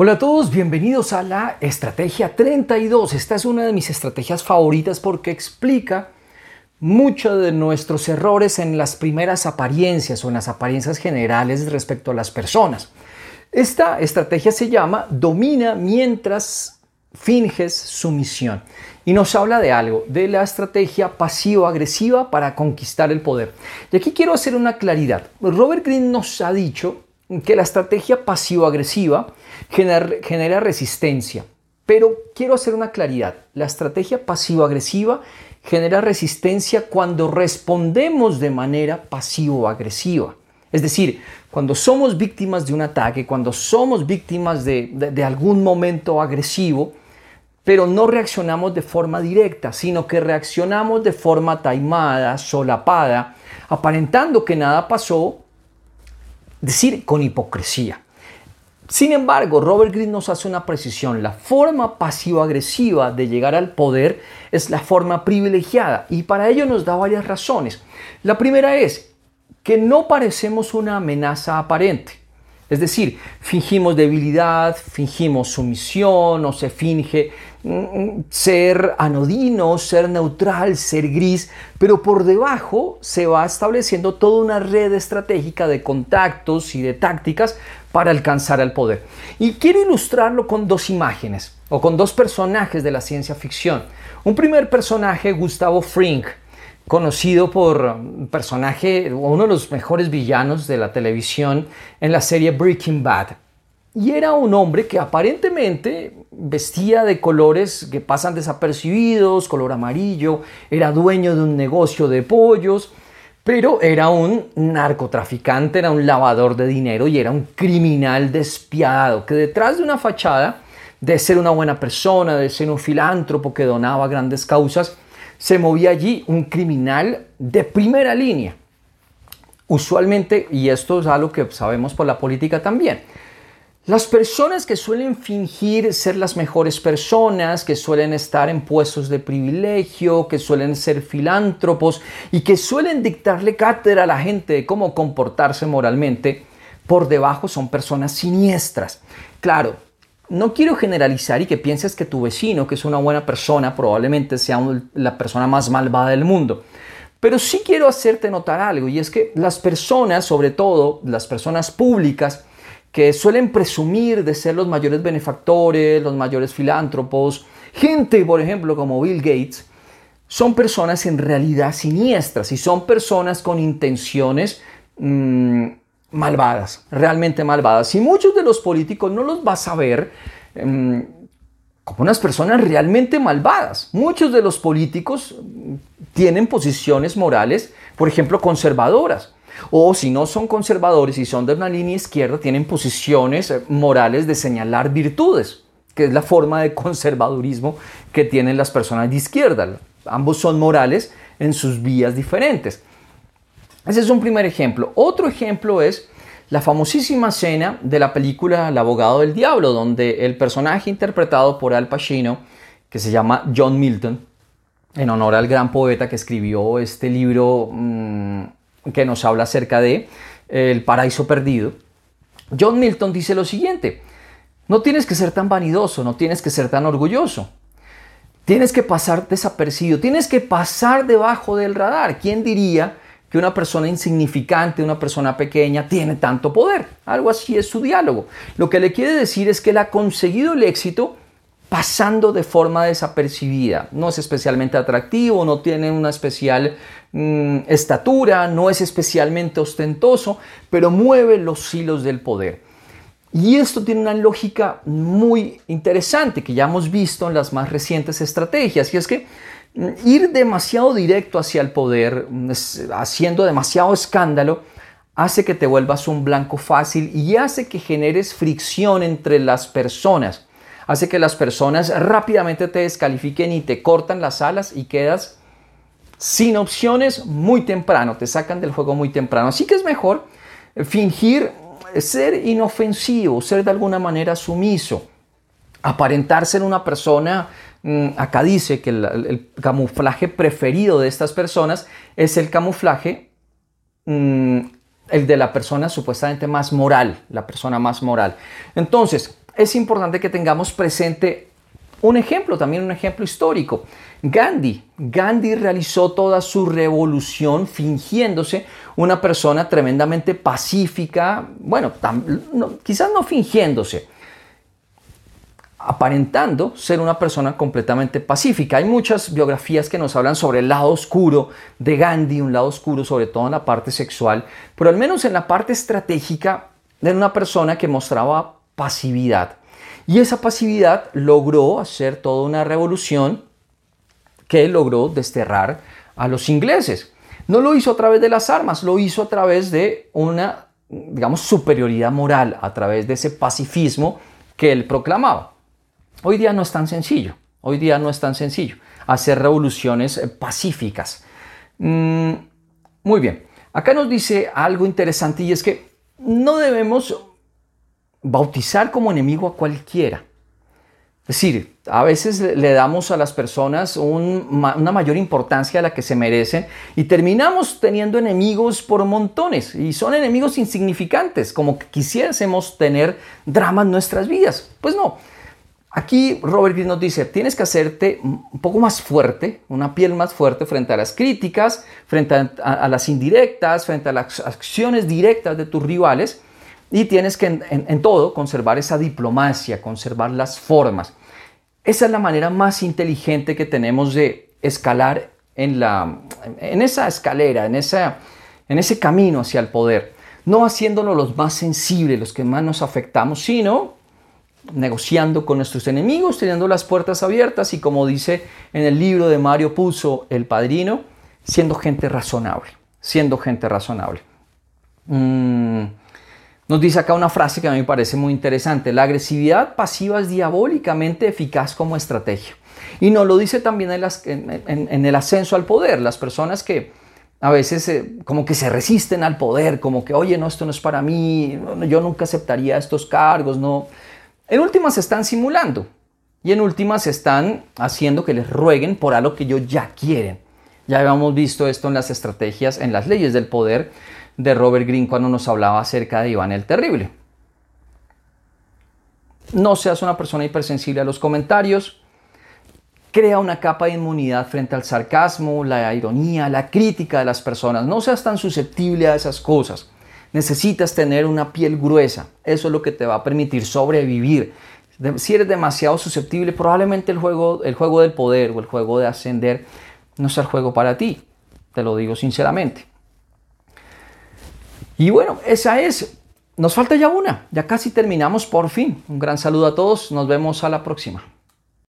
Hola a todos, bienvenidos a la Estrategia 32. Esta es una de mis estrategias favoritas porque explica muchos de nuestros errores en las primeras apariencias o en las apariencias generales respecto a las personas. Esta estrategia se llama domina mientras finges sumisión y nos habla de algo, de la estrategia pasivo-agresiva para conquistar el poder. Y aquí quiero hacer una claridad. Robert Greene nos ha dicho que la estrategia pasivo-agresiva genera, resistencia. Pero quiero hacer una claridad. La estrategia pasivo-agresiva genera resistencia cuando respondemos de manera pasivo-agresiva. Es decir, cuando somos víctimas de un ataque, cuando somos víctimas de, algún momento agresivo, pero no reaccionamos de forma directa, sino que reaccionamos de forma taimada, solapada, aparentando que nada pasó decir con hipocresía. Sin embargo, Robert Greene nos hace una precisión. La forma pasivo-agresiva de llegar al poder es la forma privilegiada y para ello nos da varias razones. La primera es que no parecemos una amenaza aparente. Es decir, fingimos debilidad, fingimos sumisión o se finge mm, mm, ser anodino, ser neutral, ser gris, pero por debajo se va estableciendo toda una red estratégica de contactos y de tácticas para alcanzar el poder. Y quiero ilustrarlo con dos imágenes o con dos personajes de la ciencia ficción. Un primer personaje, Gustavo Fring, conocido por un personaje, uno de los mejores villanos de la televisión en la serie Breaking Bad. Y era un hombre que aparentemente vestía de colores que pasan desapercibidos, color amarillo, era dueño de un negocio de pollos, pero era un narcotraficante, era un lavador de dinero y era un criminal despiadado que detrás de una fachada de ser una buena persona, de ser un filántropo que donaba grandes causas, se movía allí un criminal de primera línea. Usualmente, y esto es algo que sabemos por la política también, las personas que suelen fingir ser las mejores personas, que suelen estar en puestos de privilegio, que suelen ser filántropos y que suelen dictarle cátedra a la gente de cómo comportarse moralmente, por debajo son personas siniestras. Claro, no quiero generalizar y que pienses que tu vecino, que es una buena persona, probablemente sea la persona más malvada del mundo. Pero sí quiero hacerte notar algo y es que las personas, sobre todo las personas públicas, que suelen presumir de ser los mayores benefactores, los mayores filántropos, gente, por ejemplo, como Bill Gates, son personas en realidad siniestras y son personas con intenciones mm, malvadas, realmente malvadas. Y muchos de los políticos no los vas a ver em, como unas personas realmente malvadas. Muchos de los políticos tienen posiciones morales, por ejemplo, conservadoras. O si no son conservadores y son de una línea izquierda, tienen posiciones eh, morales de señalar virtudes, que es la forma de conservadurismo que tienen las personas de izquierda. Ambos son morales en sus vías diferentes. Ese es un primer ejemplo. Otro ejemplo es la famosísima escena de la película El abogado del diablo, donde el personaje interpretado por Al Pacino, que se llama John Milton, en honor al gran poeta que escribió este libro mm, que nos habla acerca de El paraíso perdido, John Milton dice lo siguiente, no tienes que ser tan vanidoso, no tienes que ser tan orgulloso. Tienes que pasar desapercibido, tienes que pasar debajo del radar. ¿Quién diría que una persona insignificante, una persona pequeña, tiene tanto poder. Algo así es su diálogo. Lo que le quiere decir es que él ha conseguido el éxito pasando de forma desapercibida. No es especialmente atractivo, no tiene una especial mm, estatura, no es especialmente ostentoso, pero mueve los hilos del poder. Y esto tiene una lógica muy interesante que ya hemos visto en las más recientes estrategias, y es que ir demasiado directo hacia el poder, haciendo demasiado escándalo, hace que te vuelvas un blanco fácil y hace que generes fricción entre las personas. Hace que las personas rápidamente te descalifiquen y te cortan las alas y quedas sin opciones muy temprano, te sacan del juego muy temprano. Así que es mejor fingir ser inofensivo, ser de alguna manera sumiso, aparentar ser una persona Mm, acá dice que el, camuflaje preferido de estas personas es el camuflaje, mm, el de la persona supuestamente más moral, la persona más moral. Entonces, es importante que tengamos presente un ejemplo, también un ejemplo histórico. Gandhi. Gandhi realizó toda su revolución fingiéndose una persona tremendamente pacífica, bueno, quizás no fingiéndose, aparentando ser una persona completamente pacífica. Hay muchas biografías que nos hablan sobre el lado oscuro de Gandhi, un lado oscuro sobre todo en la parte sexual, pero al menos en la parte estratégica de una persona que mostraba pasividad. Y esa pasividad logró hacer toda una revolución que logró desterrar a los ingleses. No lo hizo a través de las armas, lo hizo a través de una, digamos, superioridad moral, a través de ese pacifismo que él proclamaba. Hoy día no es tan sencillo, hoy día no es tan sencillo hacer revoluciones eh, pacíficas. Mm, muy bien, acá nos dice algo interesante y es que no debemos bautizar como enemigo a cualquiera. Es decir, a veces le damos a las personas una mayor importancia a la que se merecen y terminamos teniendo enemigos por montones y son enemigos insignificantes, como que quisiésemos tener drama en nuestras vidas. Pues no. Aquí Robert Greene nos dice, tienes que hacerte un poco más fuerte, una piel más fuerte frente a las críticas, frente a, las indirectas, frente a las acciones directas de tus rivales y tienes que en, todo conservar esa diplomacia, conservar las formas. Esa es la manera más inteligente que tenemos de escalar en, la, en esa escalera, en, esa, en ese camino hacia el poder. No haciéndolo los más sensibles, los que más nos afectamos, sino negociando con nuestros enemigos, teniendo las puertas abiertas y como dice en el libro de Mario Puzo, El Padrino, siendo gente razonable, siendo gente razonable. Mm, nos dice acá una frase que a mí me parece muy interesante. La agresividad pasiva es diabólicamente eficaz como estrategia. Y nos lo dice también en, el ascenso al poder. Las personas que a veces eh, como que se resisten al poder, como que, oye, no, esto no es para mí, yo nunca aceptaría estos cargos, no. En últimas están simulando y en últimas están haciendo que les rueguen por algo que ellos ya quieren. Ya habíamos visto esto en las estrategias, en las leyes del poder, de Robert Greene cuando nos hablaba acerca de Iván el Terrible. No seas una persona hipersensible a los comentarios. Crea una capa de inmunidad frente al sarcasmo, la ironía, la crítica de las personas. No seas tan susceptible a esas cosas. Necesitas tener una piel gruesa. Eso es lo que te va a permitir sobrevivir. Si eres demasiado susceptible, probablemente el juego, el juego del poder o el juego de ascender no sea el juego para ti. Te lo digo sinceramente. Y bueno, esa es. Nos falta ya una. Ya casi terminamos por fin. Un gran saludo a todos. Nos vemos a la próxima.